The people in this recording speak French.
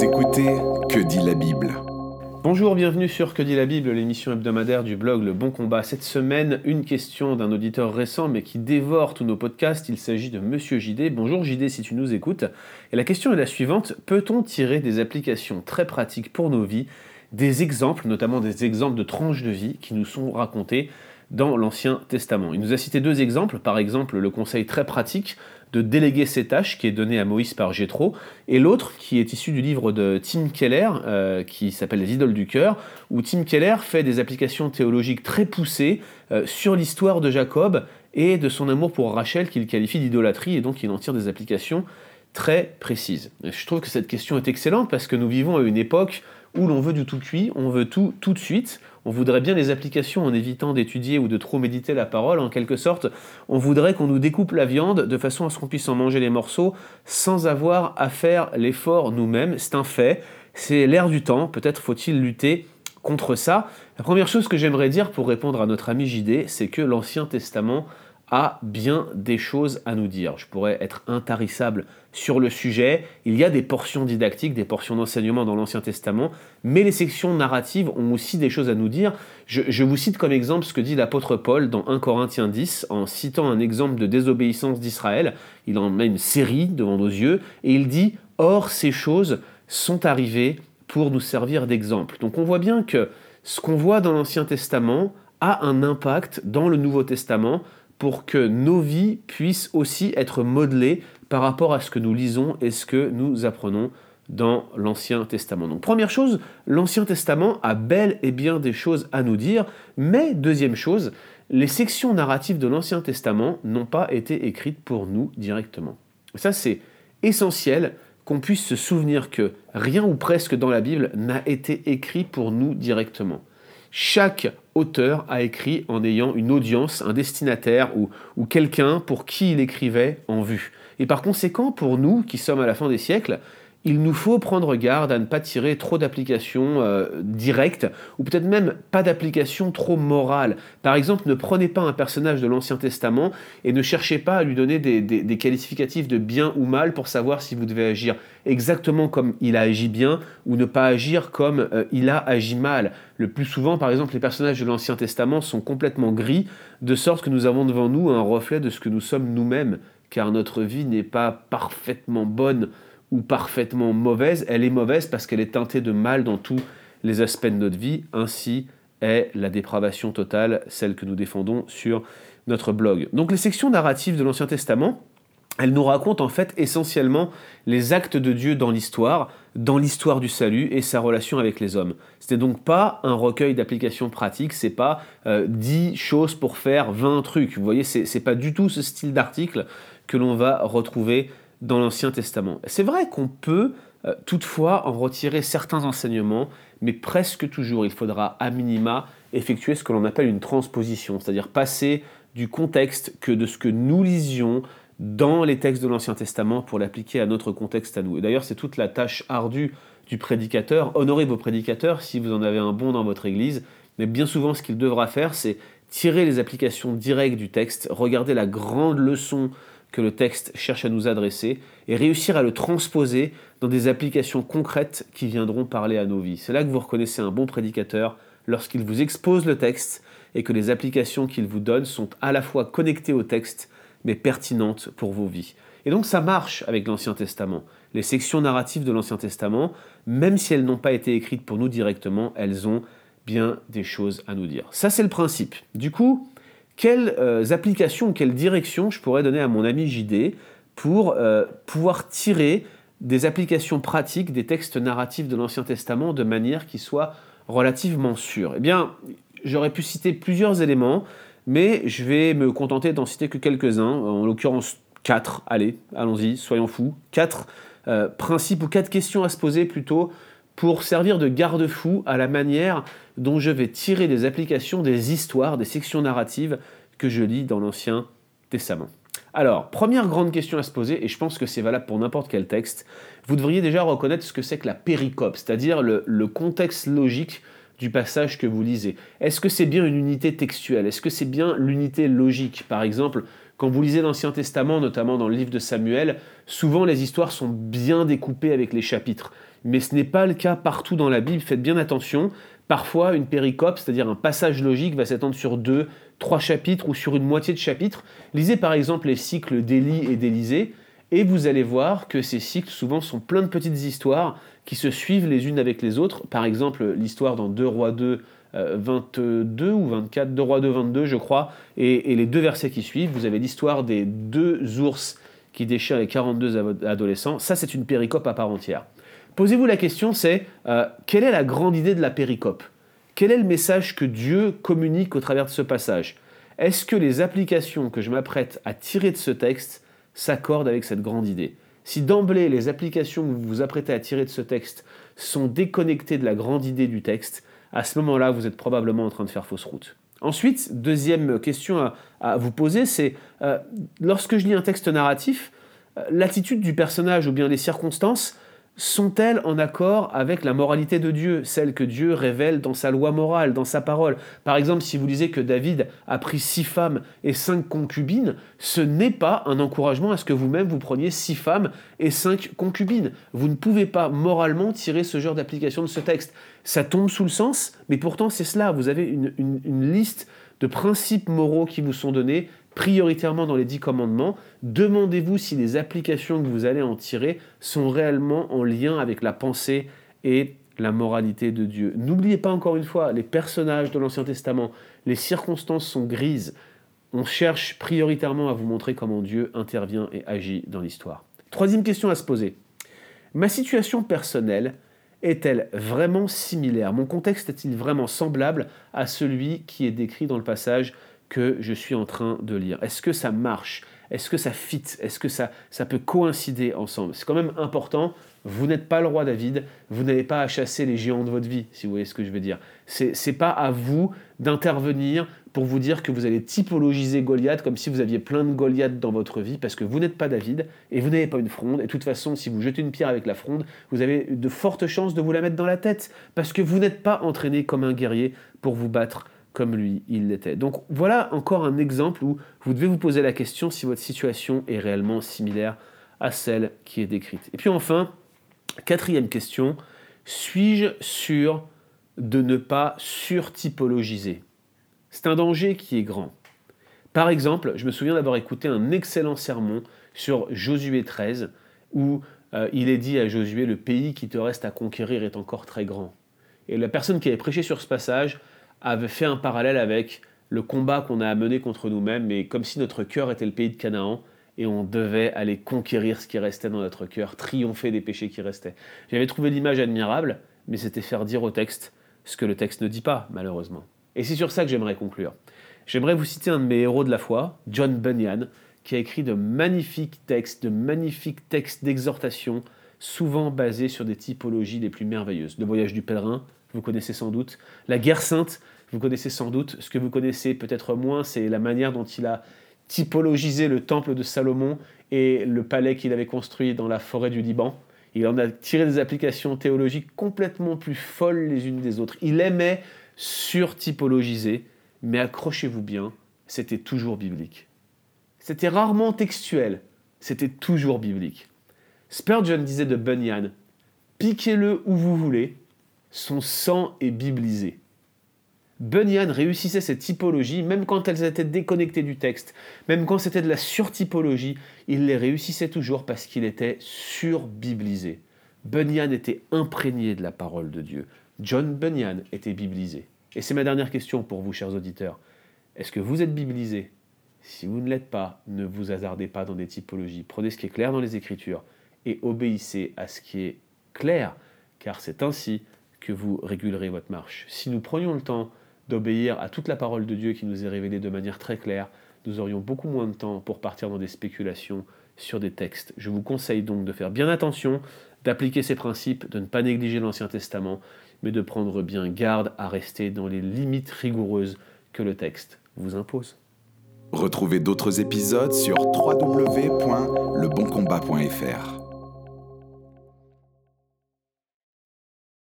Écoutez Que dit la Bible Bonjour, bienvenue sur Que dit la Bible, l'émission hebdomadaire du blog Le Bon Combat. Cette semaine, une question d'un auditeur récent mais qui dévore tous nos podcasts. Il s'agit de Monsieur JD. Bonjour JD si tu nous écoutes. Et la question est la suivante. Peut-on tirer des applications très pratiques pour nos vies, des exemples, notamment des exemples de tranches de vie qui nous sont racontés dans l'Ancien Testament? Il nous a cité deux exemples. Par exemple, le conseil très pratique de déléguer ses tâches qui est donné à Moïse par Jéthro, et l'autre qui est issu du livre de Tim Keller, euh, qui s'appelle Les idoles du cœur, où Tim Keller fait des applications théologiques très poussées euh, sur l'histoire de Jacob et de son amour pour Rachel qu'il qualifie d'idolâtrie, et donc il en tire des applications très précises. je trouve que cette question est excellente parce que nous vivons à une époque où l'on veut du tout cuit, on veut tout tout de suite, on voudrait bien les applications en évitant d'étudier ou de trop méditer la parole, en quelque sorte, on voudrait qu'on nous découpe la viande de façon à ce qu'on puisse en manger les morceaux sans avoir à faire l'effort nous-mêmes, c'est un fait, c'est l'air du temps, peut-être faut-il lutter contre ça. La première chose que j'aimerais dire pour répondre à notre ami JD, c'est que l'Ancien Testament a bien des choses à nous dire. Je pourrais être intarissable sur le sujet. Il y a des portions didactiques, des portions d'enseignement dans l'Ancien Testament, mais les sections narratives ont aussi des choses à nous dire. Je, vous cite comme exemple ce que dit l'apôtre Paul dans 1 Corinthiens 10, en citant un exemple de désobéissance d'Israël. Il en met une série devant nos yeux, et il dit Or, ces choses sont arrivées pour nous servir d'exemple. Donc on voit bien que ce qu'on voit dans l'Ancien Testament a un impact dans le Nouveau Testament pour que nos vies puissent aussi être modelées par rapport à ce que nous lisons et ce que nous apprenons dans l'Ancien Testament. Donc première chose, l'Ancien Testament a bel et bien des choses à nous dire, mais deuxième chose, les sections narratives de l'Ancien Testament n'ont pas été écrites pour nous directement. Ça c'est essentiel qu'on puisse se souvenir que rien ou presque dans la Bible n'a été écrit pour nous directement. Chaque auteur a écrit en ayant une audience, un destinataire ou, ou quelqu'un pour qui il écrivait en vue. Et par conséquent, pour nous qui sommes à la fin des siècles, il nous faut prendre garde à ne pas tirer trop d'applications euh, directes, ou peut-être même pas d'applications trop morales. Par exemple, ne prenez pas un personnage de l'Ancien Testament et ne cherchez pas à lui donner des, qualificatifs de bien ou mal pour savoir si vous devez agir exactement comme il a agi bien ou ne pas agir comme euh, il a agi mal. Le plus souvent, par exemple, les personnages de l'Ancien Testament sont complètement gris, de sorte que nous avons devant nous un reflet de ce que nous sommes nous-mêmes, car notre vie n'est pas parfaitement bonne ou parfaitement mauvaise, elle est mauvaise parce qu'elle est teintée de mal dans tous les aspects de notre vie, ainsi est la dépravation totale, celle que nous défendons sur notre blog. Donc les sections narratives de l'Ancien Testament, elles nous racontent en fait essentiellement les actes de Dieu dans l'histoire, dans l'histoire du salut et sa relation avec les hommes. N'est donc pas un recueil d'applications pratiques, c'est pas euh, 10 choses pour faire 20 trucs. Vous voyez, c'est pas du tout ce style d'article que l'on va retrouver dans l'Ancien Testament. C'est vrai qu'on peut euh, toutefois en retirer certains enseignements, mais presque toujours il faudra à minima effectuer ce que l'on appelle une transposition, c'est-à-dire passer du contexte que de ce que nous lisions dans les textes de l'Ancien Testament pour l'appliquer à notre contexte à nous. Et d'ailleurs, c'est toute la tâche ardue du prédicateur. Honorez vos prédicateurs si vous en avez un bon dans votre église, mais bien souvent, ce qu'il devra faire, c'est tirer les applications directes du texte, regarder la grande leçon que le texte cherche à nous adresser et réussir à le transposer dans des applications concrètes qui viendront parler à nos vies. C'est là que vous reconnaissez un bon prédicateur lorsqu'il vous expose le texte et que les applications qu'il vous donne sont à la fois connectées au texte mais pertinentes pour vos vies. Et donc ça marche avec l'Ancien Testament. Les sections narratives de l'Ancien Testament, même si elles n'ont pas été écrites pour nous directement, elles ont bien des choses à nous dire. Ça c'est le principe. Du coup, quelles euh, applications, quelles directions je pourrais donner à mon ami JD pour euh, pouvoir tirer des applications pratiques des textes narratifs de l'Ancien Testament de manière qui soit relativement sûre Eh bien, j'aurais pu citer plusieurs éléments, mais je vais me contenter d'en citer que quelques-uns, en l'occurrence quatre. Allez, allons-y, soyons fous. Quatre euh, principes ou quatre questions à se poser plutôt pour servir de garde-fou à la manière dont je vais tirer des applications des histoires, des sections narratives que je lis dans l'Ancien Testament. Alors, première grande question à se poser, et je pense que c'est valable pour n'importe quel texte, vous devriez déjà reconnaître ce que c'est que la péricope, c'est-à-dire le, le, contexte logique du passage que vous lisez. Est-ce que c'est bien une unité textuelle? Est-ce que c'est bien l'unité logique? Par exemple, quand vous lisez l'Ancien Testament, notamment dans le livre de Samuel, souvent les histoires sont bien découpées avec les chapitres. mais ce n'est pas le cas partout dans la Bible, faites bien attention. Parfois, une péricope, c'est-à-dire un passage logique, va s'étendre sur deux, trois chapitres ou sur une moitié de chapitre. Lisez par exemple les cycles d'Élie et d'Élisée, et vous allez voir que ces cycles souvent sont pleins de petites histoires qui se suivent les unes avec les autres. Par exemple, l'histoire dans 2 Rois 2, 22 euh, ou 24, 2 Rois 2, 22 je crois, et, les deux versets qui suivent, vous avez l'histoire des deux ours qui déchirent les 42 adolescents. Ça, c'est une péricope à part entière. Posez-vous la question, c'est euh, quelle est la grande idée de la péricope? Quel est le message que Dieu communique au travers de ce passage? Est-ce que les applications que je m'apprête à tirer de ce texte s'accordent avec cette grande idée? Si d'emblée les applications que vous vous apprêtez à tirer de ce texte sont déconnectées de la grande idée du texte, à ce moment-là, vous êtes probablement en train de faire fausse route. Ensuite, deuxième question à, vous poser, c'est euh, lorsque je lis un texte narratif, euh, l'attitude du personnage ou bien les circonstances sont-elles en accord avec la moralité de Dieu, celle que Dieu révèle dans sa loi morale, dans sa parole? Par exemple, si vous lisez que David a pris six femmes et cinq concubines, ce n'est pas un encouragement à ce que vous-même vous preniez six femmes et cinq concubines. Vous ne pouvez pas moralement tirer ce genre d'application de ce texte. Ça tombe sous le sens, mais pourtant c'est cela. Vous avez une, une liste de principes moraux qui vous sont donnés prioritairement dans les dix commandements, demandez-vous si les applications que vous allez en tirer sont réellement en lien avec la pensée et la moralité de Dieu. N'oubliez pas encore une fois, les personnages de l'Ancien Testament, les circonstances sont grises. On cherche prioritairement à vous montrer comment Dieu intervient et agit dans l'histoire. Troisième question à se poser. Ma situation personnelle est-elle vraiment similaire? Mon contexte est-il vraiment semblable à celui qui est décrit dans le passage que je suis en train de lire Est-ce que ça marche? Est-ce que ça fit? Est-ce que ça, ça peut coïncider ensemble? C'est quand même important. Vous n'êtes pas le roi David, vous n'avez pas à chasser les géants de votre vie, si vous voyez ce que je veux dire. C'est n'est pas à vous d'intervenir pour vous dire que vous allez typologiser Goliath comme si vous aviez plein de Goliath dans votre vie, parce que vous n'êtes pas David et vous n'avez pas une fronde. Et de toute façon, si vous jetez une pierre avec la fronde, vous avez de fortes chances de vous la mettre dans la tête, parce que vous n'êtes pas entraîné comme un guerrier pour vous battre comme lui, il l'était. Donc voilà encore un exemple où vous devez vous poser la question si votre situation est réellement similaire à celle qui est décrite. Et puis enfin, quatrième question, suis-je sûr de ne pas surtypologiser? C'est un danger qui est grand. Par exemple, je me souviens d'avoir écouté un excellent sermon sur Josué 13, où euh, il est dit à Josué, le pays qui te reste à conquérir est encore très grand. Et la personne qui avait prêché sur ce passage avait fait un parallèle avec le combat qu'on a à mener contre nous-mêmes, mais comme si notre cœur était le pays de Canaan et on devait aller conquérir ce qui restait dans notre cœur, triompher des péchés qui restaient. J'avais trouvé l'image admirable, mais c'était faire dire au texte ce que le texte ne dit pas, malheureusement. Et c'est sur ça que j'aimerais conclure. J'aimerais vous citer un de mes héros de la foi, John Bunyan, qui a écrit de magnifiques textes, de magnifiques textes d'exhortation, souvent basés sur des typologies les plus merveilleuses. Le voyage du pèlerin, vous connaissez sans doute. La guerre sainte, vous connaissez sans doute. Ce que vous connaissez peut-être moins, c'est la manière dont il a typologisé le temple de Salomon et le palais qu'il avait construit dans la forêt du Liban. Il en a tiré des applications théologiques complètement plus folles les unes des autres. Il aimait surtypologiser, mais accrochez-vous bien, c'était toujours biblique. C'était rarement textuel, c'était toujours biblique. Spurgeon disait de Bunyan, piquez-le où vous voulez, son sang est biblisé. Bunyan réussissait cette typologie, même quand elles étaient déconnectées du texte, même quand c'était de la surtypologie, il les réussissait toujours parce qu'il était surbiblisé. Bunyan était imprégné de la parole de Dieu. John Bunyan était biblisé. Et c'est ma dernière question pour vous, chers auditeurs. Est-ce que vous êtes biblisé? Si vous ne l'êtes pas, ne vous hasardez pas dans des typologies. Prenez ce qui est clair dans les Écritures et obéissez à ce qui est clair, car c'est ainsi que vous régulerez votre marche. Si nous prenions le temps d'obéir à toute la parole de Dieu qui nous est révélée de manière très claire, nous aurions beaucoup moins de temps pour partir dans des spéculations sur des textes. Je vous conseille donc de faire bien attention, d'appliquer ces principes, de ne pas négliger l'Ancien Testament, mais de prendre bien garde à rester dans les limites rigoureuses que le texte vous impose. Retrouvez d'autres épisodes sur www.leboncombat.fr.